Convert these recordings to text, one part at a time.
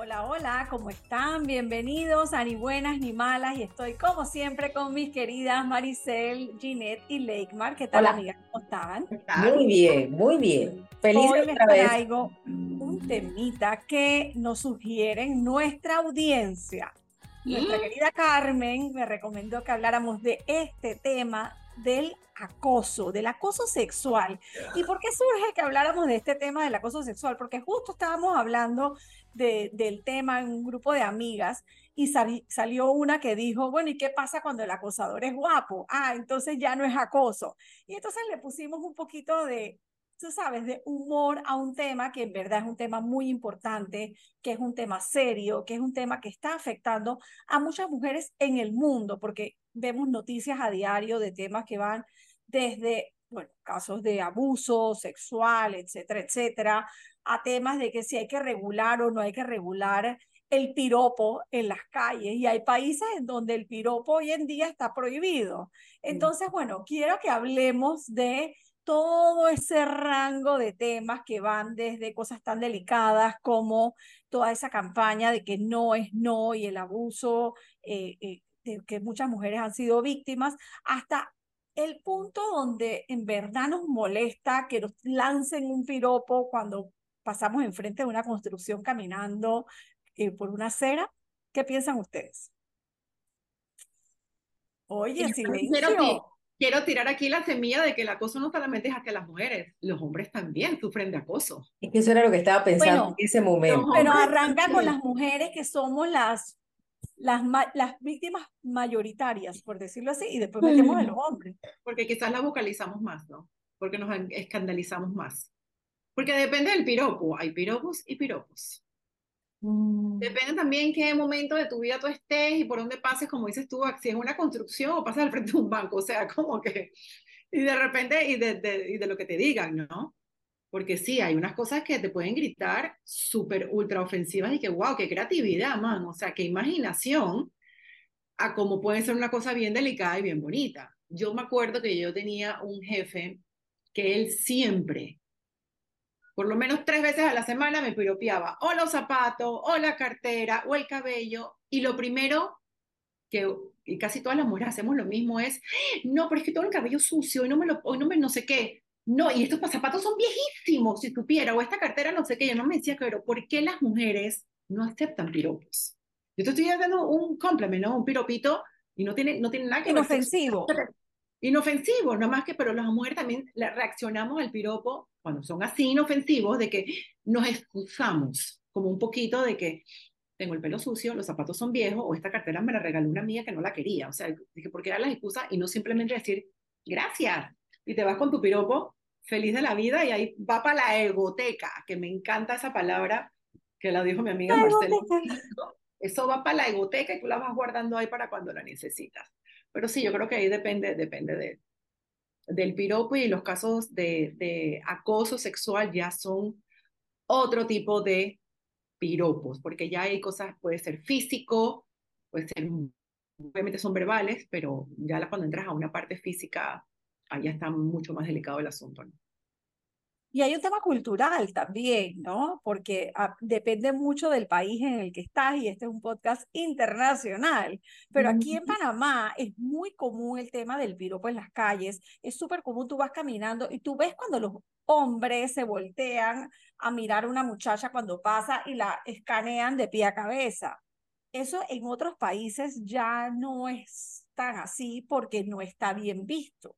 Hola, hola, ¿cómo están? Bienvenidos a Ni Buenas ni Malas y estoy como siempre con mis queridas Maricel, Ginette y Leikmar. ¿Qué tal, Hola. amigas? ¿Cómo estaban? Muy bien, muy bien. Feliz Hoy les otra vez. traigo un temita que nos sugieren nuestra audiencia. Nuestra querida Carmen me recomendó que habláramos de este tema del acoso, del acoso sexual. ¿Y por qué surge que habláramos de este tema del acoso sexual? Porque justo estábamos hablando de- del tema en un grupo de amigas y sali- salió una que dijo, bueno, ¿y qué pasa cuando el acosador es guapo? Ah, entonces ya no es acoso. Y entonces le pusimos un poquito de, tú sabes, de humor a un tema que en verdad es un tema muy importante, que es un tema serio, que es un tema que está afectando a muchas mujeres en el mundo, porque vemos noticias a diario de temas que van desde, bueno, casos de abuso sexual, etcétera, etcétera, a temas de que si hay que regular o no hay que regular el piropo en las calles. Y hay países en donde el piropo hoy en día está prohibido. Entonces, bueno, quiero que hablemos de todo ese rango de temas que van desde cosas tan delicadas como toda esa campaña de que no es no y el abuso eh, eh, de que muchas mujeres han sido víctimas, hasta el punto donde en verdad nos molesta que nos lancen un piropo cuando pasamos enfrente de una construcción caminando eh, por una acera. ¿Qué piensan ustedes? Oye, Y Quiero, silencio. quiero tirar aquí la semilla de que el acoso no solamente es hacia las mujeres, los hombres también sufren de acoso. Es que eso era lo que estaba pensando Bueno, en ese momento. Pero arranca con las mujeres que somos las, las, las víctimas mayoritarias, por decirlo así, y después metemos a los hombres. Porque quizás la vocalizamos más, ¿no? Porque nos an- escandalizamos más. Porque depende del piropo, hay piropos y piropos. Mm. Depende también qué momento de tu vida tú estés y por dónde pases, como dices tú, si es una construcción o pasas al frente de un banco, o sea, como que, y de repente, y de, de- y de lo que te digan, ¿no? Porque sí, hay unas cosas que te pueden gritar súper ultra ofensivas y que, wow, qué creatividad, man, o sea, qué imaginación a cómo puede ser una cosa bien delicada y bien bonita. Yo me acuerdo que yo tenía un jefe que él siempre, por lo menos tres veces a la semana me piropeaba o los zapatos, o la cartera, o el cabello, y lo primero que, y casi todas las mujeres hacemos lo mismo es, no, pero es que tengo el cabello sucio, y no me lo, hoy no me no sé qué, no, y estos zapatos son viejísimos, si supiera, o esta cartera no sé qué, yo no me decía, pero ¿por qué las mujeres no aceptan piropos? Yo te estoy dando un compliment, ¿no? Un piropito, y no tiene, no tiene nada que ver Inofensivo. inofensivo, nada más que, pero las mujeres también reaccionamos al piropo cuando son así inofensivos, de que nos excusamos como un poquito de que tengo el pelo sucio, los zapatos son viejos, o esta cartera me la regaló una amiga que no la quería. O sea, dije, ¿por qué dar las excusas y no simplemente decir gracias? Y te vas con tu piropo feliz de la vida y ahí va para la egoteca, que me encanta esa palabra que la dijo mi amiga La Marcela. Eso va para la egoteca y tú la vas guardando ahí para cuando la necesitas. Pero sí, yo creo que ahí depende, depende de, del piropo y los casos de, acoso sexual ya son otro tipo de piropos, porque ya hay cosas, puede ser físico, puede ser, obviamente son verbales, pero ya cuando entras a una parte física, ahí ya está mucho más delicado el asunto. Y hay un tema cultural también, ¿no? Porque ah, depende mucho del país en el que estás y este es un podcast internacional. Pero aquí en Panamá es muy común el tema del piropo en las calles. Es súper común, tú vas caminando y tú ves cuando los hombres se voltean a mirar a una muchacha cuando pasa y la escanean de pie a cabeza. Eso en otros países ya no es tan así porque no está bien visto.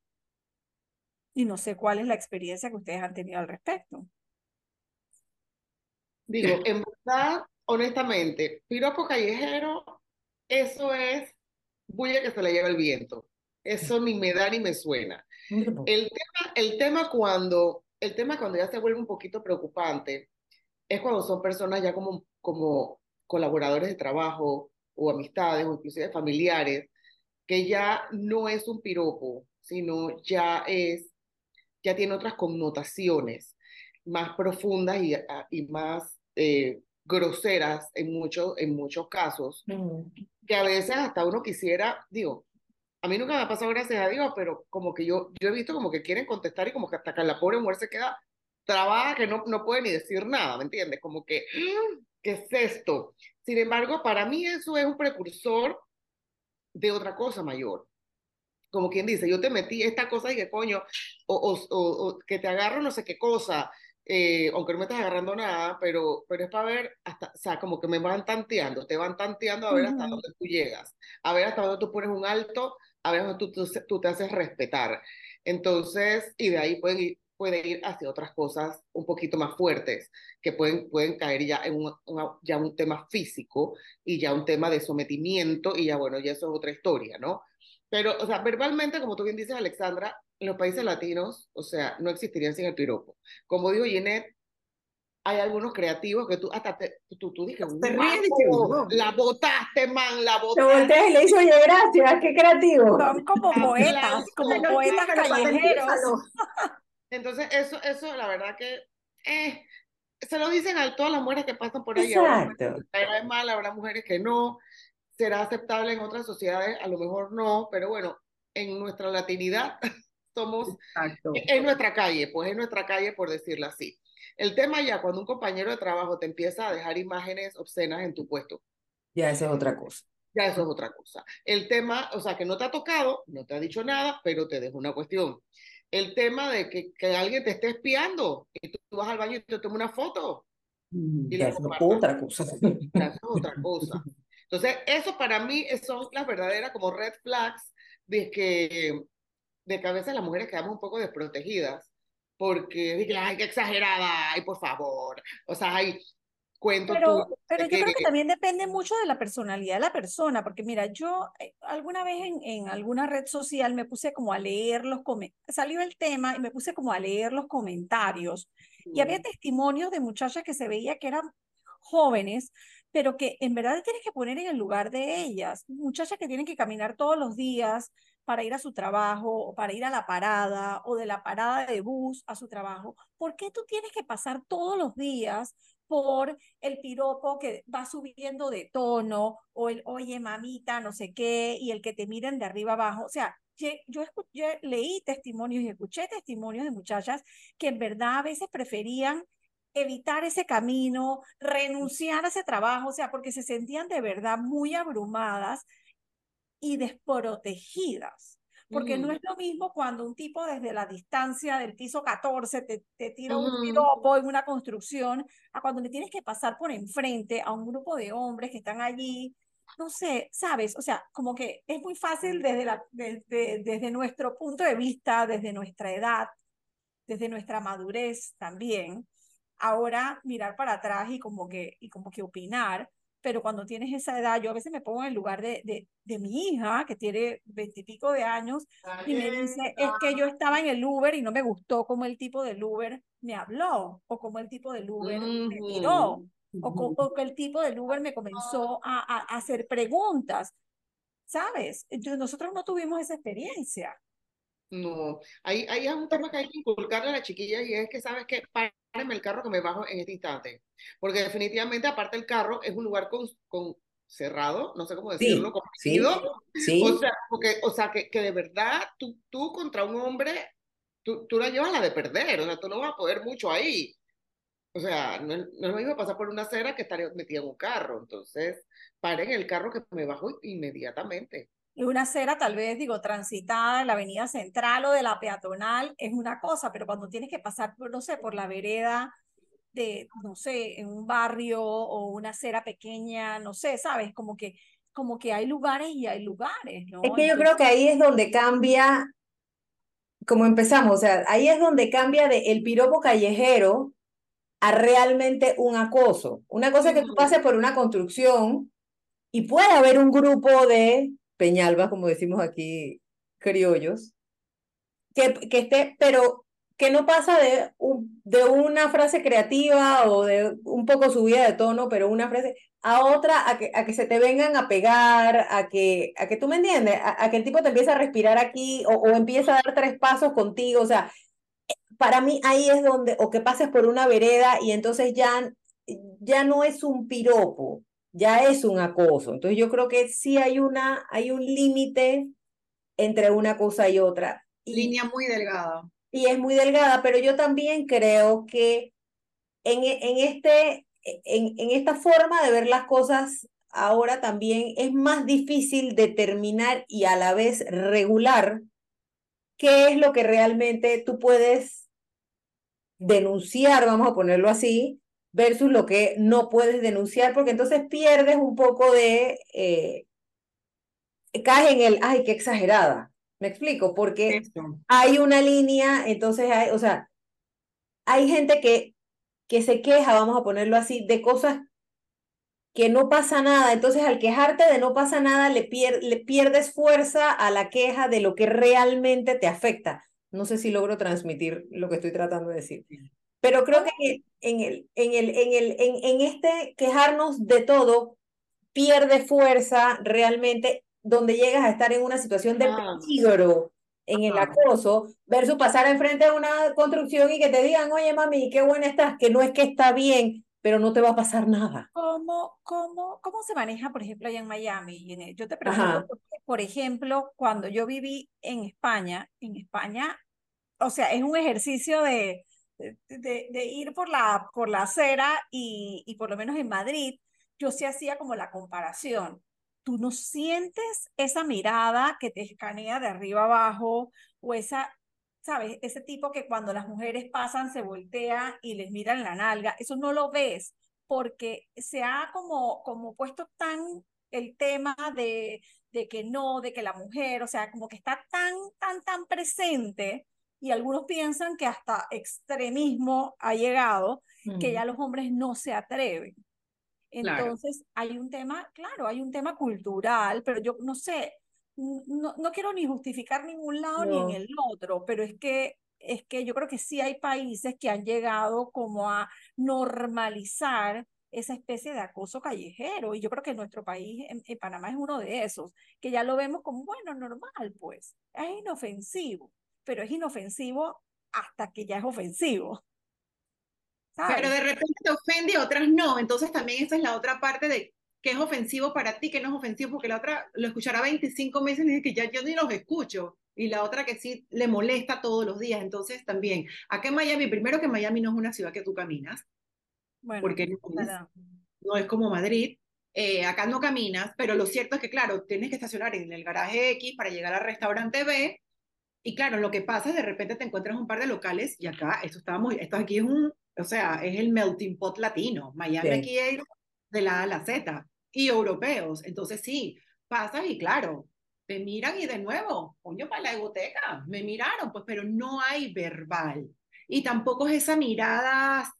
Y no sé cuál es la experiencia que ustedes han tenido al respecto. Digo, en verdad, honestamente, piropo callejero, eso es bulla que se le lleva el viento. Eso ni me da ni me suena. El tema, el tema cuando, el tema cuando ya se vuelve un poquito preocupante es cuando son personas ya como, como colaboradores de trabajo o amistades o inclusive familiares, que ya no es un piropo, sino ya es, ya tiene otras connotaciones más profundas y, a- y más eh, groseras en, muchos en muchos casos, Mm. que a veces hasta uno quisiera, digo, a mí nunca me ha pasado gracias a Dios, pero como que yo, yo he visto como que quieren contestar y como que hasta que la pobre mujer se queda trabada que no, no puede ni decir nada, ¿me entiendes? Como que, ¿qué es esto? Sin embargo, para mí eso es un precursor de otra cosa mayor. Como quien dice, yo te metí esta cosa y que coño, o, o, que te agarro no sé qué cosa, eh, aunque no me estás agarrando nada, pero, pero es para ver, hasta, o sea, como que me van tanteando, te van tanteando a ver hasta dónde tú llegas, a ver hasta dónde tú pones un alto, a ver dónde tú, tú, tú te haces respetar. Entonces, y de ahí pueden ir, puede ir hacia otras cosas un poquito más fuertes, que pueden, pueden caer ya en un, ya un tema físico y ya un tema de sometimiento y ya bueno, ya eso es otra historia, ¿no? Pero, o sea, verbalmente, como tú bien dices, Alexandra, en los países latinos, o sea, no existirían sin el piropo. Como dijo Ginette, hay algunos creativos que tú hasta te, tú, tú dices, la botaste, man, la botaste. Te y le hizo, oye, gracias, qué creativo. Son como poetas, como poetas callejeros. Entonces, eso, eso, la verdad que eh, se lo dicen a todas las mujeres que pasan por ahí. Exacto. Habrá mujeres que no. Será aceptable en otras sociedades, a lo mejor no, pero bueno, en nuestra latinidad somos Exacto. en nuestra calle, pues en nuestra calle, por decirlo así. El tema ya, cuando un compañero de trabajo te empieza a dejar imágenes obscenas en tu puesto. Ya, esa es otra cosa. Ya, eso es otra cosa. El tema, o sea, que no te ha tocado, no te ha dicho nada, pero te dejo una cuestión el tema de que, que, alguien te esté espiando y tú, vas al baño y te tomas una foto. Y eso es otra cosa. Eso es otra cosa. Entonces, eso para mí son las verdaderas como red flags de que, de que a veces las mujeres quedamos un poco desprotegidas porque dije, ay, qué exagerada, ay, por favor. O sea, hay, cuento pero, Pero yo creo que también depende mucho de la personalidad de la persona, porque mira, yo eh, alguna vez en, en, alguna red social me puse como a leer los comentarios, salió el tema y me puse como a leer los comentarios y había testimonios de muchachas que se veía que eran jóvenes, pero que en verdad tienes que poner en el lugar de ellas, muchachas que tienen que caminar todos los días para ir a su trabajo o para ir a la parada o de la parada de bus a su trabajo. ¿Por qué tú tienes que pasar todos los días por el piropo que va subiendo de tono o el oye mamita, no sé qué, y el que te miren de arriba abajo. O sea, yo, leí testimonios y escuché testimonios de muchachas que en verdad a veces preferían evitar ese camino, renunciar a ese trabajo, o sea, porque se sentían de verdad muy abrumadas y desprotegidas. Porque no es lo mismo cuando un tipo desde la distancia del piso 14 te, te tira un piropo en una construcción, a cuando le tienes que pasar por enfrente a un grupo de hombres que están allí. No sé, ¿sabes? O sea, como que es muy fácil desde, la, desde, desde nuestro punto de vista, desde nuestra edad, desde nuestra madurez también, ahora mirar para atrás y como que, y como que opinar, pero cuando tienes esa edad, yo a veces me pongo en el lugar de, de, de mi hija, que tiene veintipico de años, y me dice, es que yo estaba en el Uber y no me gustó como el tipo del Uber me habló, o como el tipo del Uber me miró, o, que el tipo del Uber me comenzó a, a, hacer preguntas, ¿sabes? Entonces, nosotros no tuvimos esa experiencia. No, ahí, ahí es un tema que hay que inculcarle a la chiquilla y es que, ¿sabes que Páreme el carro que me bajo en este instante. Porque definitivamente, aparte el carro, es un lugar con, con cerrado, no sé cómo decirlo, sí, sí, O sea, porque, o sea que, que, de verdad tú, tú contra un hombre, tú, tú la llevas la de perder, o sea, tú no vas a poder mucho ahí. O sea, no, no es lo mismo pasar por una acera que estar metida en un carro. Entonces, paren el carro que me bajo inmediatamente. Una acera tal vez, digo, transitada en la avenida central o de la peatonal es una cosa, pero cuando tienes que pasar, no sé, por la vereda de, no sé, en un barrio o una acera pequeña, no sé, ¿sabes? Como que, como que hay lugares y hay lugares, ¿no? Es que yo creo que ahí es donde cambia, como empezamos, o sea, ahí es donde cambia de el piropo callejero a realmente un acoso. Una cosa es que tú pases por una construcción y puede haber un grupo de Peñalba, como decimos aquí, criollos, que, que esté, pero que no pasa de, de una frase creativa o de un poco subida de tono, pero una frase a otra, a que, a que se te vengan a pegar, a que, a que tú me entiendes, a, que el tipo te empiece a respirar aquí o, o empieza a dar tres pasos contigo, o sea, para mí ahí es donde, o que pases por una vereda y entonces ya, ya no es un piropo, ya es un acoso. Entonces yo creo que sí hay, una, hay un límite entre una cosa y otra. Línea muy delgada. Y es muy delgada, pero yo también creo que en, en, este, en, en esta forma de ver las cosas ahora también es más difícil determinar y a la vez regular qué es lo que realmente tú puedes denunciar, vamos a ponerlo así, versus lo que no puedes denunciar, porque entonces pierdes un poco de, eh, caes en el, ay, qué exagerada, me explico, porque hay una línea, entonces hay, o sea, hay gente que, que se queja, vamos a ponerlo así, de cosas que no pasa nada. Entonces, al quejarte de no pasa nada, le, le pierdes fuerza a la queja de lo que realmente te afecta. No sé si logro transmitir lo que estoy tratando de decir. Pero creo que en, el, en, el, en, el, en, en este quejarnos de todo, pierde fuerza realmente donde llegas a estar en una situación de peligro en el acoso versus pasar enfrente de una construcción y que te digan, oye mami, qué buena estás, que no es que está bien, pero no te va a pasar nada. ¿Cómo, cómo, cómo se maneja, por ejemplo, allá en Miami? Yo te pregunto, por ejemplo, cuando yo viví en España, en España, o sea, es un ejercicio de, de, de ir por la, por la acera y, y por lo menos en Madrid, yo sí hacía como la comparación. Tú no sientes esa mirada que te escanea de arriba abajo o esa ¿sabes? Ese tipo que cuando las mujeres pasan se voltea y les miran la nalga, eso no lo ves porque se ha como, como puesto tan el tema de, de que no, de que la mujer, o sea, como que está tan, tan, tan presente y algunos piensan que hasta extremismo ha llegado, que ya los hombres no se atreven. Entonces, hay un tema, claro, hay un tema cultural, pero yo no sé, no, no quiero ni justificar ningún lado ni en el otro, pero es que es que yo creo que sí hay países que han llegado como a normalizar esa especie de acoso callejero. Y yo creo que nuestro país, en, Panamá, es uno de esos, que ya lo vemos como, bueno, normal, pues. Es inofensivo, pero es inofensivo hasta que ya es ofensivo. Pero de repente te ofende y otras no. Entonces también esa es la otra parte de que es ofensivo para ti, que no es ofensivo, porque la otra lo escuchará 25 meses y dice que ya yo ni los escucho, y la otra que sí le molesta todos los días. Entonces también, acá en Miami, primero que Miami no es una ciudad que tú caminas, bueno, porque no es, como Madrid, eh, acá no caminas, pero lo cierto es que, claro, tienes que estacionar en el garaje X para llegar al restaurante B, y claro, lo que pasa es de repente te encuentras un par de locales, y acá, esto está muy, esto aquí es un, o sea, es el melting pot latino. Miami aquí es de la A a la Z y europeos. Entonces sí, pasa y claro, te miran y de nuevo, coño, para la biblioteca, me miraron, pues, pero no hay verbal. Y tampoco es esa mirada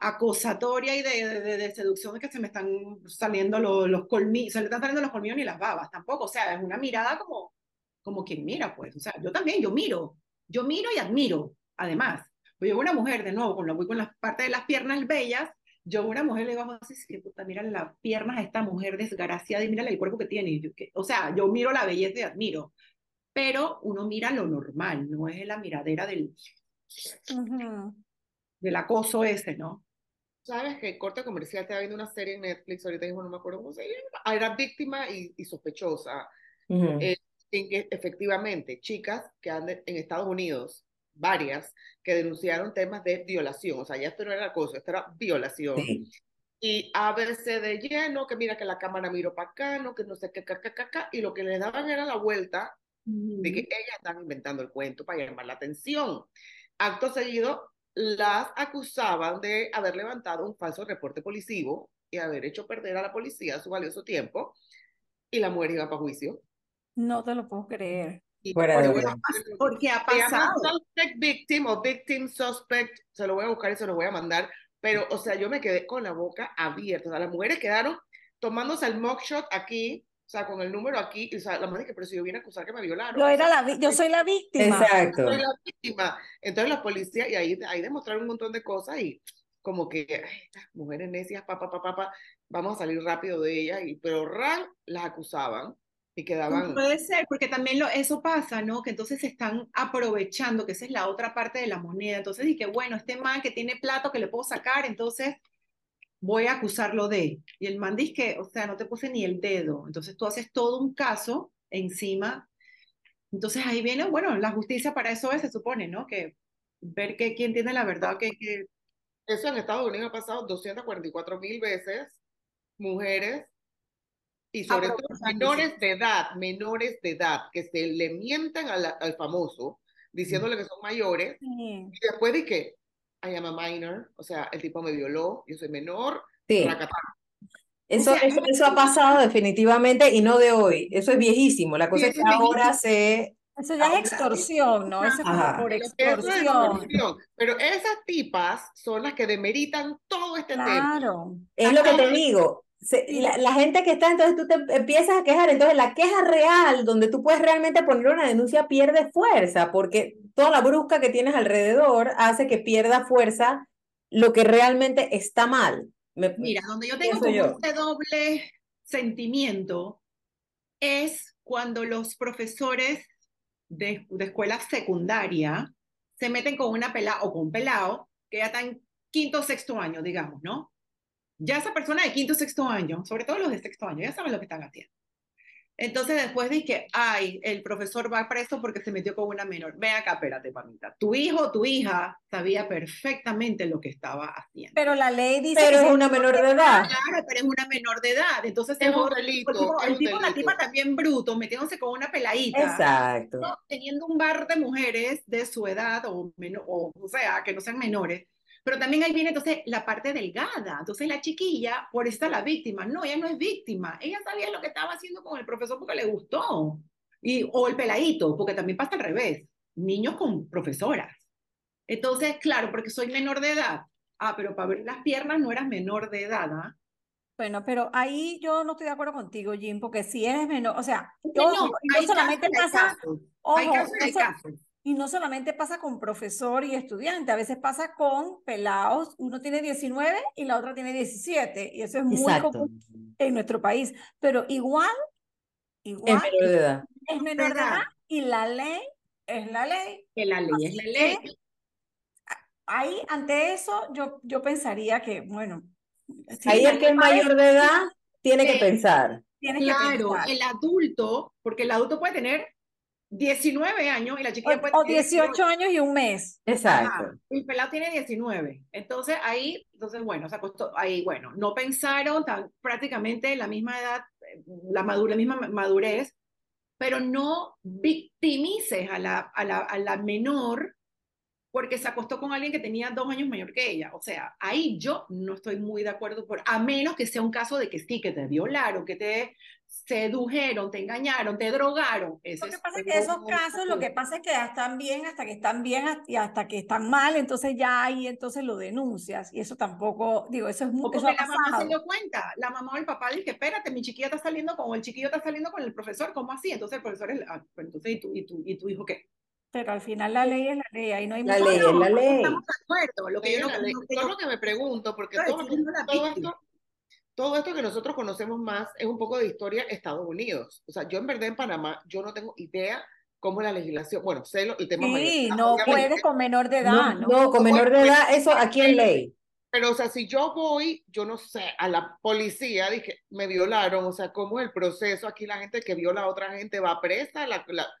acosatoria y de, de, seducción de que se me están saliendo los, los colmillos, se le están saliendo los colmillos ni las babas, tampoco, o sea, es una mirada como, como quien mira, pues, o sea, yo también, yo miro, yo miro y admiro, además. Pues yo una mujer, de nuevo, con la, voy con la parte de las piernas bellas, yo a una mujer le digo, así, que puta, mira las piernas a esta mujer desgraciada y mira el cuerpo que tiene. o sea, yo miro la belleza y admiro, pero uno mira lo normal, no es la miradera del, del acoso ese, ¿no? Sabes que corte comercial estaba viendo una serie en Netflix, ahorita mismo no me acuerdo cómo se llama, era víctima y, y sospechosa. Eh, en que efectivamente, chicas que andan en Estados Unidos varias, que denunciaron temas de violación. O sea, ya esto no era acoso, esto era violación. Y a veces de lleno, que mira que la cámara miró para acá, no, que no sé qué, caca, y lo que le daban era la vuelta de que ellas están inventando el cuento para llamar la atención. Acto seguido, las acusaban de haber levantado un falso reporte policivo y haber hecho perder a la policía su valioso tiempo, y la mujer iba para juicio. No te lo puedo creer. Porque ha pasado. Suspect victim o victim suspect, se lo voy a buscar y se lo voy a mandar. Pero, o sea, yo me quedé con la boca abierta. O sea, las mujeres quedaron tomándose el mugshot aquí, o sea, con el número aquí. Y, o sea, la madre que, pero si yo vine a acusar que me violaron. Yo, era la, yo soy la víctima. Exacto. Yo soy la víctima. Entonces la policía, y ahí, ahí demostraron un montón de cosas y como que estas mujeres necias, papá, papá, papá, vamos a salir rápido de ellas. Y, pero RAN las acusaban y quedaban... Puede ser, porque también lo, eso pasa, ¿no? Que entonces se están aprovechando, que esa es la otra parte de la moneda. Entonces dije, bueno, este man que tiene plato que le puedo sacar, entonces voy a acusarlo de. Y el man dice que, o sea, no te puse ni el dedo. Entonces tú haces todo un caso encima. Entonces ahí viene, bueno, la justicia para eso es, se supone, ¿no? Que ver que quién tiene la verdad, que, que Eso en Estados Unidos ha pasado 244 mil veces, mujeres y sobre todo menores de edad, menores de edad, que se le mientan al, al famoso diciéndole que son mayores y después de que I am a minor, o sea, el tipo me violó, yo soy menor, sí. Eso, eso, eso, ha pasado definitivamente y no de hoy. Eso es viejísimo. La cosa es que ahora se. Eso ya es extorsión, ¿no? Eso es como por extorsión. Pero esas tipas son las que demeritan todo este claro. tema. Claro. Es lo que te digo. Se, la, la, gente que está, entonces tú te empiezas a quejar. Entonces, la queja real, donde tú puedes realmente poner una denuncia, pierde fuerza, porque toda la brusca que tienes alrededor hace que pierda fuerza lo que realmente está mal. Me, Mira, donde yo tengo como yo. este doble sentimiento es cuando los profesores de, de escuela secundaria se meten con una pelada o con un pelado que ya está en quinto o sexto año, digamos, ¿no? Ya esa persona de quinto o sexto año, sobre todo los de sexto año, ya saben lo que están haciendo. Entonces después dije, ay, el profesor va preso porque se metió con una menor. Ve acá, espérate, mamita. Tu hijo o tu hija sabía perfectamente lo que estaba haciendo. Pero la ley dice pero que es una menor de edad. Claro, pero es una menor de edad. Entonces es un delito. El tipo, el tipo la tipa también bruto, metiéndose con una peladita. Exacto. ¿no? Teniendo un bar de mujeres de su edad o, o, o sea, que no sean menores pero también ahí viene entonces la parte delgada. Entonces la chiquilla, por estar la víctima. No, ella no es víctima. Ella sabía lo que estaba haciendo con el profesor porque le gustó. Y, o el peladito, porque también pasa al revés. Niños con profesoras. Entonces, claro, porque soy menor de edad. Ah, pero para ver las piernas no eras menor de edad, ¿ah? Bueno, pero ahí yo no estoy de acuerdo contigo, Jim, porque si eres menor, o sea, yo, no, no solamente pasa, ojo, hay casos, hay eso, casos. Y no solamente pasa con profesor y estudiante, a veces pasa con pelados. Uno tiene 19 y la otra tiene 17. Y eso es muy Exacto. común en nuestro país. Pero igual, igual Es menor de edad. es menor de edad y la ley es la ley. Que la ley es la ley. Ahí, ante eso, yo, yo pensaría que, bueno. si Ahí el que es mayor de edad tiene que pensar. tienes que Claro, pensar. el adulto, porque el adulto puede tener 19 años y la chiquilla puede O, tener 18 años y un mes. Exacto. Ajá, el pelado tiene 19. Entonces ahí, entonces bueno, se acostó, ahí bueno, no pensaron tan, prácticamente la misma edad, la, madurez, la misma madurez, pero no victimices a la, a la, a la menor porque se acostó con alguien que tenía dos años mayor que ella. O sea, ahí yo no estoy muy de acuerdo, por, a menos que sea un caso de que sí, que te violaron, que te sedujeron, te engañaron, te drogaron. Ese Lo que pasa es que esos casos, lo que pasa es que ya están bien hasta que están bien hasta- y hasta que están mal, entonces ya ahí entonces lo denuncias y eso tampoco, digo, eso es muy, porque la mamá se dio cuenta, la mamá o el papá dice, espérate, mi chiquilla está saliendo con, o el chiquillo está saliendo con el profesor, ¿cómo así? Entonces el profesor es, ah, pues entonces, ¿y tu, y, tu, ¿y tu hijo qué? Pero al final la ley es la ley, ahí no hay La mucho- ley es la no ley. estamos de acuerdo, lo que Sí, yo no, la ley. no- que Yo lo que me pregunto, porque todo, no todo esto, todo esto que nosotros conocemos más es un poco de historia Estados Unidos. O sea, yo en verdad en Panamá, yo no tengo idea cómo es la legislación, bueno, sé lo- el tema Sí, mayor, no puedes con menor de edad, No, ¿no? no, con menor de edad, eso aquí en ley. Pero, o sea, si yo voy, yo no sé, a la policía, dije, me violaron, o sea, ¿cómo es el proceso? Aquí la gente que viola a otra gente va presa, la, la-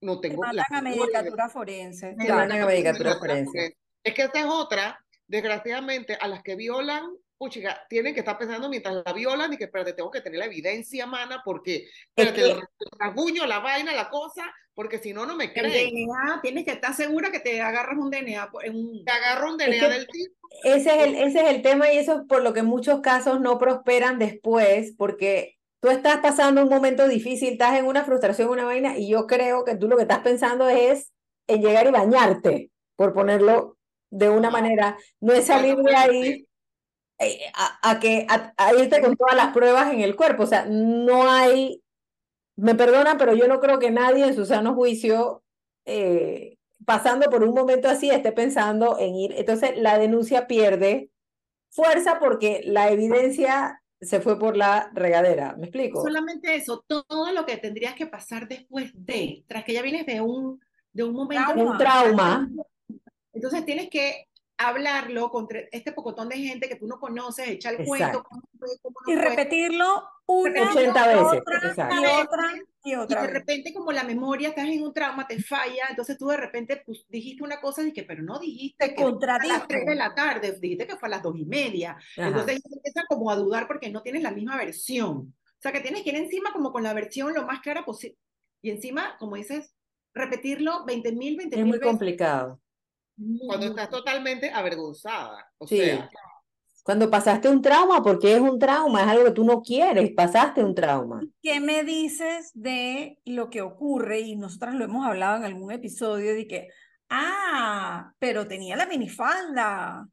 no Te tengo la mandan a medicatura forense. Te mandan a medicatura forense. Es que esta es otra, desgraciadamente, a las que violan, puchiga, tienen que estar pensando mientras la violan y que, espérate, tengo que tener la evidencia, mana, porque, espérate, que- el rasguño, la vaina, la cosa, porque si no, no me el creen. DNA, tienes que estar segura que te agarras un DNA en un... Te agarro un Es DNA que- del tipo. Ese es, el, ese es el tema y eso es por lo que muchos casos no prosperan después, porque tú estás pasando un momento difícil, estás en una frustración, una vaina, y yo creo que tú lo que estás pensando es en llegar y bañarte, por ponerlo de una manera, no es salir de ahí eh, a, a que a, a irte con todas las pruebas en el cuerpo, o sea, no hay, me perdonan, pero yo no creo que nadie en su sano juicio eh, pasando por un momento así esté pensando en ir. Entonces la denuncia pierde fuerza porque la evidencia se fue por la regadera. ¿Me explico? Solamente eso, todo lo que tendrías que pasar después de, tras que ya vienes de un, de un momento... Trauma. Un trauma. Entonces tienes que hablarlo contra este pocotón de gente que tú no conoces, echar el cuento, Exacto. cómo fue, cómo no Y repetirlo una 80 veces, otra y otra y Y y otra de vez. repente como la memoria, estás en un trauma, te falla, entonces tú de repente pues, dijiste una cosa y que, pero no dijiste Te que fue a las 3 de la tarde, dijiste que fue a las dos y media. Ajá. Entonces ellos empiezan como a dudar porque no tienes la misma versión. O sea, que tienes que ir encima como con la versión lo más clara posible. Y encima, como dices, repetirlo 20 mil, 20 Es mil muy veces. complicado. Cuando muy estás totalmente avergonzada. O Sí. sea, Cuando pasaste un trauma, porque es un trauma, es algo que tú no quieres, pasaste un trauma. ¿Qué me dices de lo que ocurre? Y nosotras lo hemos hablado en algún episodio de que, ah, pero tenía la minifalda.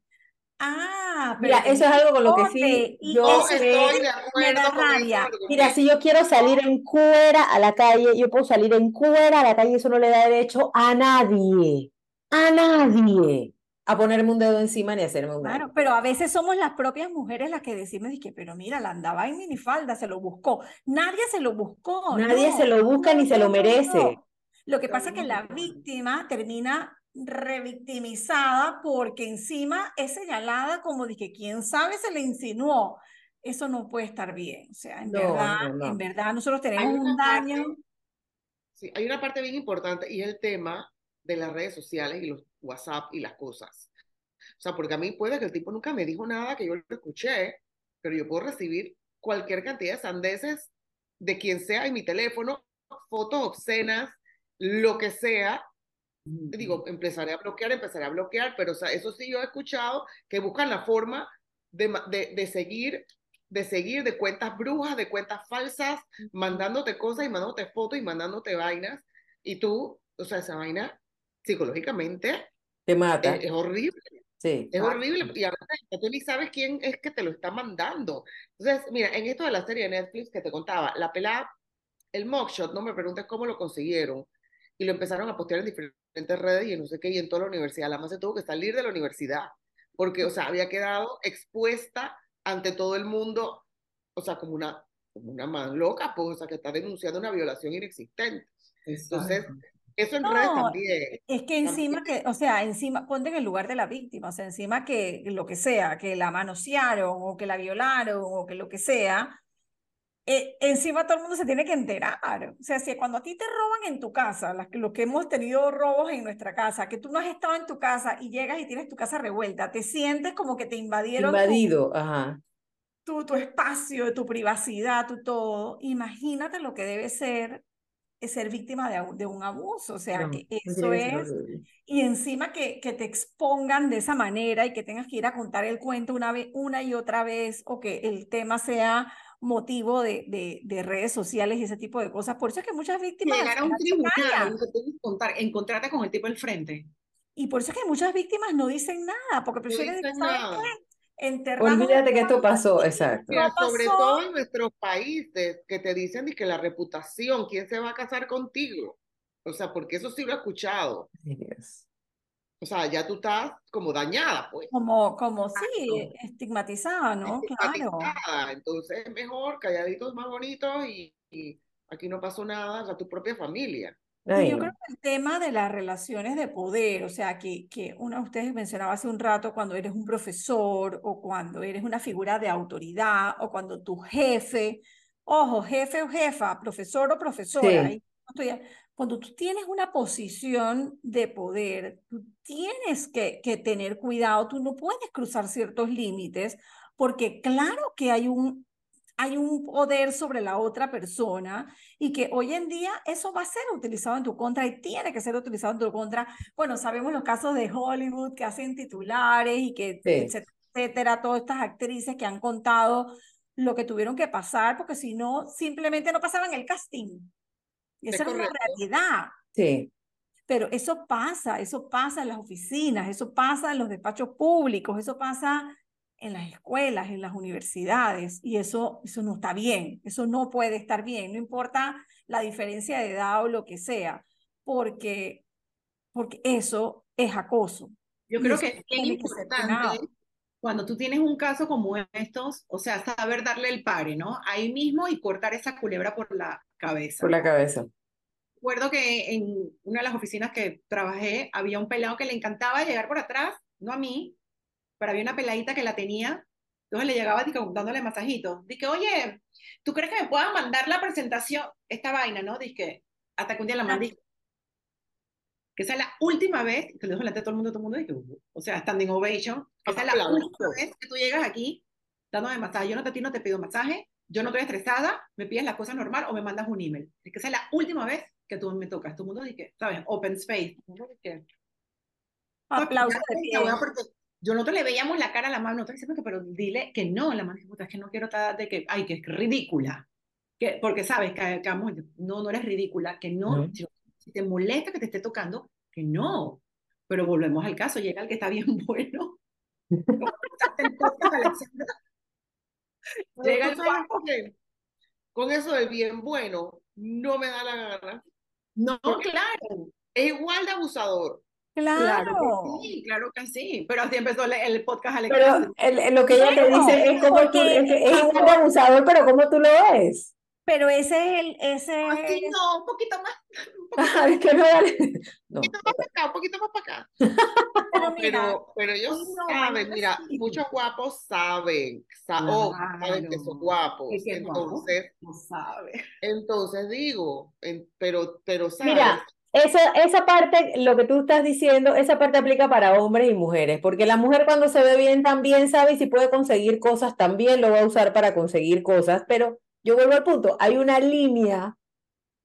Ah, pero Mira, eso es algo con lo que sí yo no estoy de acuerdo con rabia. Mira, si yo quiero salir en cuera a la calle, yo puedo salir en cuera a la calle, eso no le da derecho a nadie, a nadie, a ponerme un dedo encima ni hacerme un daño. Claro, pero a veces somos las propias mujeres las que decimos, de que, pero mira, la andaba en minifalda, se lo buscó. Nadie se lo buscó. Nadie no, se lo busca no, ni se lo merece. no. Lo que pasa es que la víctima termina revictimizada porque encima es señalada como de que quién sabe se le insinuó. Eso no puede estar bien. O sea, en No, verdad, no, no. en verdad nosotros Hay tenemos una un daño. parte- Sí, hay una parte bien importante y es el tema de las redes sociales y los WhatsApp y las cosas. O sea, porque a mí puede que el tipo nunca me dijo nada, que yo lo escuché, pero yo puedo recibir cualquier cantidad de sandeces de quien sea en mi teléfono, fotos obscenas, lo que sea. Digo, empezaré a bloquear, empezaré a bloquear, pero o sea, eso sí yo he escuchado que buscan la forma de, de, de seguir, de seguir de cuentas brujas, de cuentas falsas, mandándote cosas y mandándote fotos y mandándote vainas. Y tú, o sea, esa vaina psicológicamente Te mata. es, es horrible. Sí. Es horrible y a veces tú ni sabes quién es que te lo está mandando. Entonces, mira, en esto de la serie de Netflix que te contaba, la pelada, el mugshot, no me preguntes cómo lo consiguieron, y lo empezaron a postear en diferentes redes y en no sé qué, y en toda la universidad. La más se tuvo que salir de la universidad, porque, o sea, había quedado expuesta ante todo el mundo, o sea, como una, como una man loca, pues, o sea, que está denunciando una violación inexistente. Entonces, eso en redes No, también. Es que encima que, o sea, encima, ponte en el lugar de la víctima, o sea, encima que lo que sea, que la manosearon o que la violaron o que lo que sea, eh, encima todo el mundo se tiene que enterar. O sea, si cuando a ti te roban en tu casa, las, que- los que hemos tenido robos en nuestra casa, que tú no has estado en tu casa y llegas y tienes tu casa revuelta, te sientes como que te invadieron tu- Invadido, ajá. tu, tu espacio, tu privacidad, tu todo. Imagínate lo que debe ser ser víctima de, de un abuso. O sea, No, que eso ser es... Y encima que, que te expongan de esa manera y que tengas que ir a contar el cuento una vez, una y otra vez, o que el tema sea motivo de, de, de redes sociales y ese tipo de cosas. Por eso es que muchas víctimas Llegar a un tribunal, contar, encontrarte con el tipo al frente. Y por eso es que muchas víctimas no dicen nada, porque No prefieren, dicen ¿sabes nada. qué? Enterramos Olvídate que esto pasó, exacto. Sobre pasó. todo en nuestros países que te dicen y que la reputación, ¿quién se va a casar contigo? O sea, porque eso sí lo he escuchado. Dios. O sea, ya tú estás como dañada, pues. Como, como sí, estigmatizada, ¿no? Claro. estigmatizada. Entonces es mejor, calladitos más bonitos y, y aquí no pasó nada, o sea, tu propia familia. Ay, yo creo que el tema de las relaciones de poder, o sea, que, que uno de ustedes mencionaba hace un rato cuando eres un profesor o cuando eres una figura de autoridad o cuando tu jefe, ojo, jefe o jefa, profesor o profesora, Sí. cuando tú tienes una posición de poder, tú tienes que, que tener cuidado, tú no puedes cruzar ciertos límites porque claro que hay un, hay un poder sobre la otra persona y que hoy en día eso va a ser utilizado en tu contra y tiene que ser utilizado en tu contra. Bueno, sabemos los casos de Hollywood que hacen titulares y que, Sí. etcétera, etcétera, todas estas actrices que han contado lo que tuvieron que pasar, porque si no, simplemente no pasaban el casting. Y Es esa era una correcto. realidad. Sí. Pero eso pasa, eso pasa en las oficinas, eso pasa en los despachos públicos, eso pasa en las escuelas, en las universidades, y eso, eso no está bien, eso no puede estar bien, no importa la diferencia de edad o lo que sea, porque, porque eso es acoso. Yo creo que es bien que importante cuando tú tienes un caso como estos, o sea, saber darle el pare, ¿no? Ahí mismo y cortar esa culebra por la cabeza. Por la cabeza. Recuerdo que en una de las oficinas que trabajé había un pelado que le encantaba llegar por atrás, no a mí, pero había una peladita que la tenía Entonces le llegaba dándole masajitos. Dije, oye, ¿tú crees que me puedas mandar la presentación? Esta vaina, ¿no? Dije, hasta que un día la mandé. Que esa es la última vez, que lo dejo delante de todo el mundo, todo el mundo, dije, uh, o sea, standing ovation. Que esa es la última vez que tú llegas aquí dándome masaje. Yo no te, a ti no te pido masaje, yo no estoy estresada, me pides las cosas normal o me mandas un email. Es que esa es la última vez que tú me tocas. Todo el mundo dice, ¿sabes? Open space. Aplausos de pie. Yo nosotros le veíamos la cara a la mano, nosotros decimos que, pero dile que no, la mano puta, es que no quiero estar de que, ay, que es ridícula. Que, porque sabes que, que no, no eres ridícula, que no, si, si te molesta que te esté tocando, que no. Pero volvemos al caso, llega el que está bien bueno. llega el guapo. Con eso del bien bueno, no me da la gana. No, claro. Es igual de abusador. Claro. Claro que sí, claro que sí. Pero así empezó el, podcast Pero el- lo que ella te dice es como tú, es, que es de abusador, pero ¿cómo tú lo ves? Pero ese es el, ese Así es- no, un poquito más. Un poquito, Ajá, es que no. No. Un poquito más para acá, un poquito más para acá. pero mira, Pero, pero ellos no, saben, mira, sí. muchos guapos saben, sa- o saben que son guapos. Que guapo. Entonces, no sabe. entonces digo, en- pero, pero sabes, Mira, esa, esa parte, lo que tú estás diciendo, esa parte aplica para hombres y mujeres, porque la mujer cuando se ve bien también sabe si puede conseguir cosas, también lo va a usar para conseguir cosas, pero yo vuelvo al punto, hay una línea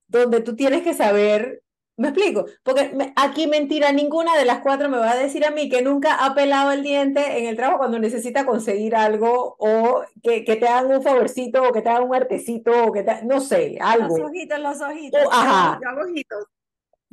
donde tú tienes que saber, ¿me explico? Porque me- aquí mentira, ninguna de las cuatro me va a decir a mí que nunca ha pelado el diente en el trabajo cuando necesita conseguir algo o que, que te hagan un favorcito o que te hagan un artecito o que te, no sé, los algo. ojitos, los ojitos. O- ajá. Hago ojitos.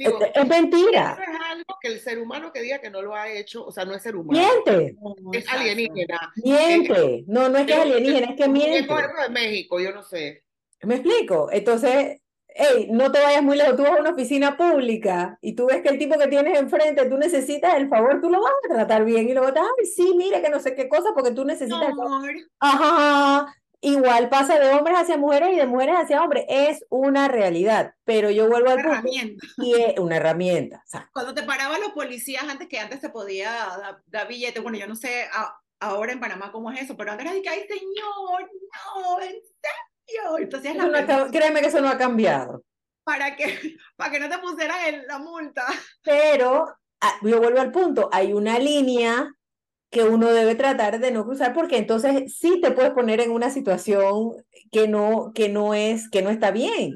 Digo, Es, es mentira. eso es algo que el ser humano que diga que no lo ha hecho, o sea, no es ser humano, Miente, es alienígena. miente. No, no es que es alienígena, es que Es miente. de México, yo no sé. ¿Me explico? Entonces, hey, no te vayas muy lejos. Tú vas a una oficina pública y tú ves que el tipo que tienes enfrente, tú necesitas el favor, tú lo vas a tratar bien y lo vas a ay, sí, mira que no sé qué cosa, porque tú necesitas el favor. Ajá, igual pasa de hombres hacia mujeres y de mujeres hacia hombres. Es una realidad, pero yo vuelvo al punto herramienta. y es una herramienta. Cuando te paraban los policías antes que antes se podía dar, dar billetes, bueno, yo no sé a- ahora en Panamá cómo es eso, pero antes era de que, ay señor, no, en serio. Entonces no la créeme que eso no ha cambiado. para que, para que no te pusieran la multa. Pero ah, yo vuelvo al punto, hay una línea que uno debe tratar de no cruzar porque entonces sí te puedes poner en una situación que no, que no es, que no está bien.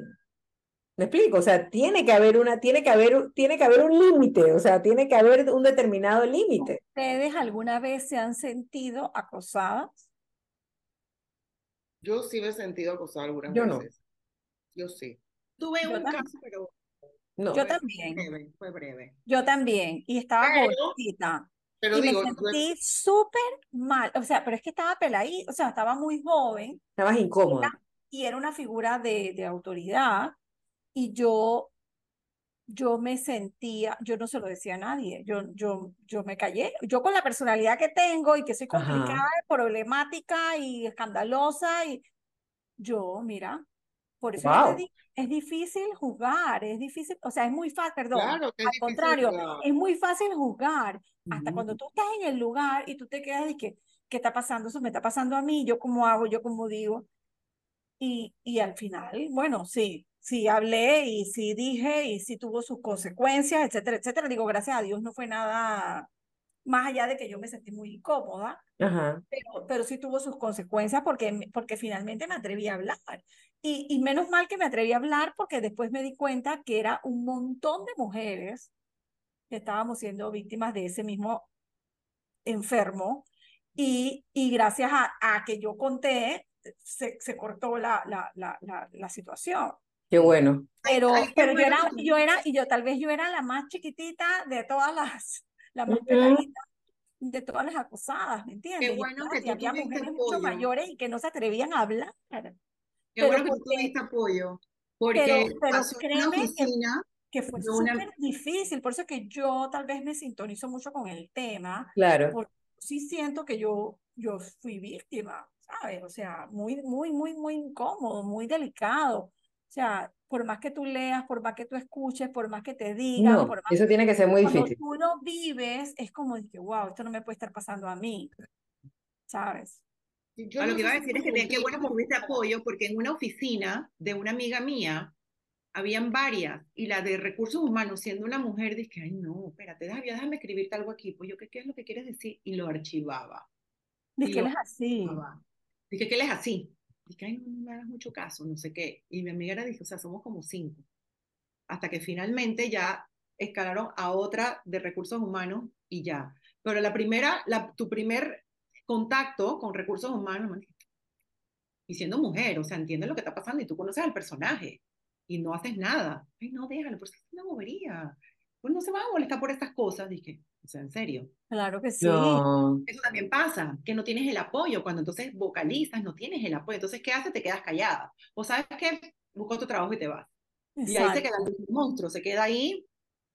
¿Me explico? O sea, tiene que haber una, tiene que haber, tiene que haber un límite, o sea, tiene que haber un determinado límite. ¿Ustedes alguna vez se han sentido acosadas? Yo sí me he sentido acosada algunas Yo no. veces. Yo sí. Tuve Yo un también. caso, pero No. Yo fue también, breve, fue breve. yo también, y estaba Pero- gordita. Pero Y me digo, sentí súper mal, o sea, pero es que estaba peladita, o sea, estaba muy joven Estabas incómoda. y era una figura de, de autoridad y yo, yo me sentía, yo no se lo decía a nadie, yo, yo, yo me callé, yo con la personalidad que tengo y que soy Ajá. complicada, problemática y escandalosa y yo, mira, por eso Wow. digo, es difícil juzgar, es difícil, o sea, es muy fácil, perdón, claro es al difícil contrario, jugar. es muy fácil juzgar hasta Ujú. cuando tú estás en el lugar y tú te quedas y que, ¿qué está pasando? Eso me está pasando a mí, yo cómo hago, yo cómo digo. Y, y al final, bueno, sí, sí hablé y sí dije y sí tuvo sus consecuencias, etcétera, etcétera. Digo, gracias a Dios no fue nada más allá de que yo me sentí muy incómoda, Ajá. pero, pero sí tuvo sus consecuencias porque, porque finalmente me atreví a hablar. Y, y menos mal que me atreví a hablar porque después me di cuenta que era un montón de mujeres que estábamos siendo víctimas de ese mismo enfermo y, y gracias a, a que yo conté, se, se cortó la, la, la, la, la situación. Qué bueno. Pero, ay, qué pero yo bueno era, que- yo era, y yo tal vez yo era la más chiquitita de todas las, la más Ujú. peladita de todas las acosadas, ¿me entiendes? Y bueno que y tú había mujeres mucho mayores y que no se atrevían a hablar. Qué Pero bueno que tú porque- tuviste apoyo. Porque Pero, pero una créeme que oficina, que fue de una- súper difícil, por eso es que yo tal vez me sintonizo mucho con el tema, Claro. porque sí siento que yo, yo fui víctima, ¿sabes? O sea, muy, muy, muy, muy incómodo, muy delicado. O sea, por más que tú leas, por más que tú escuches, por más que te digan, No, por más eso tiene que ser muy cuando difícil. tú lo vives, es como de que, wow, esto no me puede estar pasando a mí, ¿sabes? Yo a no lo que sé iba a decir es que como te- qué bueno que tuviste apoyo, porque en una oficina de una amiga mía, habían varias, y la de recursos humanos, siendo una mujer, dije, ay, no, espérate, déjame, déjame escribirte algo aquí, pues yo, ¿qué, qué es lo que quieres decir? Y lo archivaba. Que él es así. Dije que él es así. Dije, ay, no, no me hagas mucho caso, no sé qué. Y mi amiga era, dije, o sea, somos como cinco. Hasta que finalmente ya escalaron a otra de recursos humanos y ya. Pero la primera, la, tu primer contacto con recursos humanos, man, y siendo mujer, o sea, entiendes lo que está pasando y tú conoces al personaje y no haces nada. Ay, no, déjalo, pues es una bobería. Pues no se va a molestar por estas cosas. Dije, o sea, en serio. Claro que sí. No. Eso también pasa, que no tienes el apoyo. Cuando entonces vocalizas, no tienes el apoyo. Entonces, ¿qué haces? Te quedas callada. O sabes qué, busca tu trabajo y te vas. Y ahí se queda Exacto. el monstruo, se queda ahí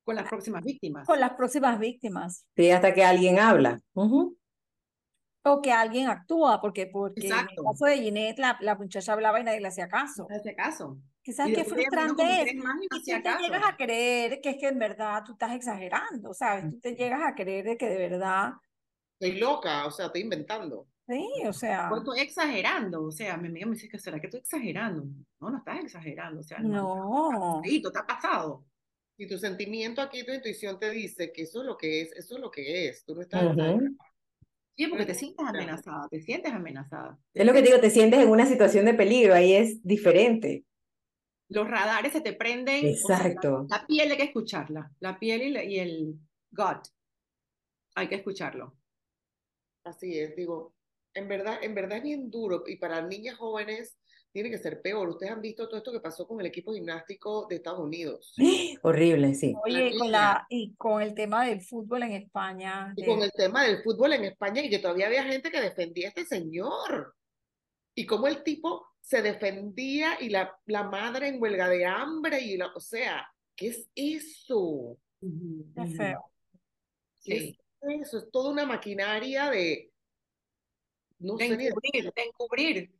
con las próximas víctimas. Con las próximas víctimas. Sí, hasta que alguien habla. Ujú. O que alguien actúa, porque, porque en el caso de Ginette, la, la muchacha hablaba y nadie le hacía caso. No hace caso. Y qué frustrante es. y Y tú hacía te caso. llegas a creer que es que en verdad tú estás exagerando, ¿sabes? Tú te llegas a creer de que de verdad, Estoy loca, o sea, estoy inventando. sí, o sea, Pues estoy exagerando. O sea, mi amiga me dice que será que estoy exagerando. No, no estás exagerando. O sea, no. Sí, tú estás pasado. Y tu sentimiento aquí, tu intuición te dice que eso es lo que es, eso es lo que es. Tú no estás. Sí, porque te sientes amenazada, te sientes amenazada. Es lo que te digo, te sientes en una situación de peligro, ahí es diferente. Los radares se te prenden. o sea, la- Exacto. la, piel hay que escucharla. La piel y, la- y el gut. Hay que escucharlo. Así es, digo, en verdad, en verdad es bien duro y para niñas jóvenes tiene que ser peor. Ustedes han visto todo esto que pasó con el equipo gimnástico de Estados Unidos Horrible, sí. Oye, con niña. la, y con el tema del fútbol en España, y con el tema del fútbol en España y que todavía había gente que defendía a este señor. Y cómo el tipo se defendía y la, la madre en huelga de hambre y la, o sea, ¿qué es eso? qué feo. ¿Qué Sí. es eso? Es toda una maquinaria de, no De encubrir, de encubrir.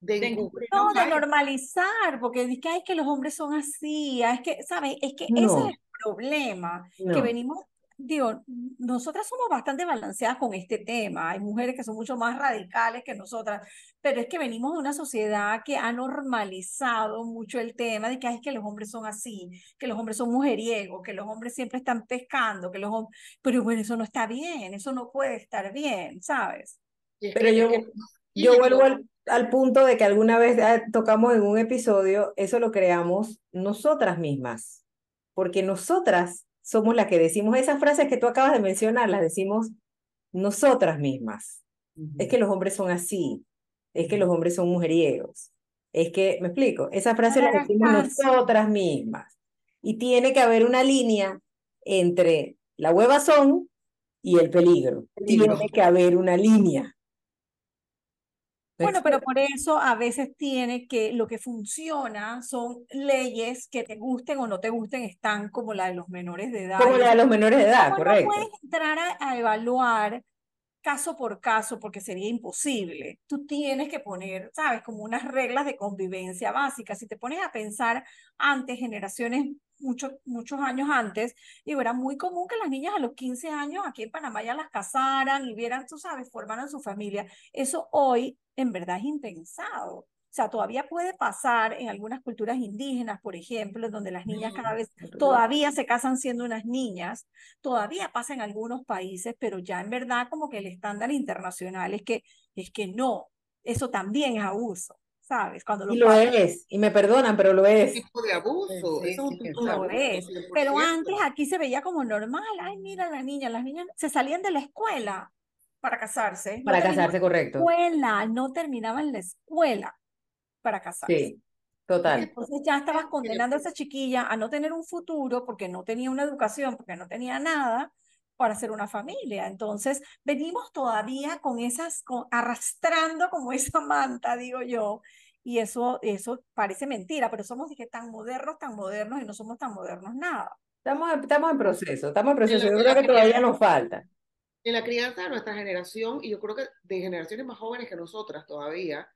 de encubrir. No, de normalizar, porque es que, ay, que los hombres son así, ay, es que, ¿sabes? Es que ese es el problema, que venimos, digo, nosotras somos bastante balanceadas con este tema, hay mujeres que son mucho más radicales que nosotras, pero es que venimos de una sociedad que ha normalizado mucho el tema de que, ay, es que los hombres son así, que los hombres son mujeriegos, que los hombres siempre están pescando, que los hombres, pero bueno, eso no está bien, eso no puede estar bien, ¿sabes? Pero yo, que- yo vuelvo al, al punto de que alguna vez ah, tocamos en un episodio, eso lo creamos nosotras mismas, porque nosotras somos las que decimos esas frases que tú acabas de mencionar, las decimos nosotras mismas. Es que los hombres son así, es que los hombres son mujeriegos, es que, ¿me explico? Esa frase la decimos nosotras mismas. Y tiene que haber una línea entre la huevazón y el peligro. Peligro. Tiene que haber una línea. ¿Me Bueno, pero por eso a veces tiene que lo que funciona son leyes que te gusten o no te gusten, están como la de los menores de edad. Como la de los menores de edad, Como no correcto. puedes entrar a, a evaluar caso por caso porque sería imposible. Tú tienes que poner, ¿sabes? Como unas reglas de convivencia básicas. Si te pones a pensar antes, generaciones, muchos, muchos años antes, digo, era muy común que las niñas a los 15 años aquí en Panamá ya las casaran y vieran, tú sabes, formaran su familia. Eso hoy en verdad es impensado. O sea, todavía puede pasar en algunas culturas indígenas, por ejemplo, donde las niñas cada vez todavía se casan siendo unas niñas, todavía pasa en algunos países, pero ya en verdad como que el estándar internacional es que, es que no, eso también es abuso, ¿sabes? Cuando Y los lo padres es, y me perdonan, pero lo es. tipo de abuso. Es un tipo de lo abuso, es, 100%. pero antes aquí se veía como normal, ay, mira la niña, las niñas se salían de la escuela para casarse, no Para terminaban casarse, la correcto. escuela, no terminaban la escuela para casarse. Sí, total. Entonces ya estabas condenando a esa chiquilla a no tener un futuro porque no tenía una educación, porque no tenía nada para hacer una familia. Entonces venimos todavía con esas, con- arrastrando como esa manta, digo yo, y eso, eso parece mentira, pero somos dije, tan modernos, tan modernos y no somos tan modernos nada. Estamos, estamos en proceso, estamos en proceso. Yo creo que todavía nos falta. En la crianza de nuestra generación, y yo creo que de generaciones más jóvenes que nosotras todavía,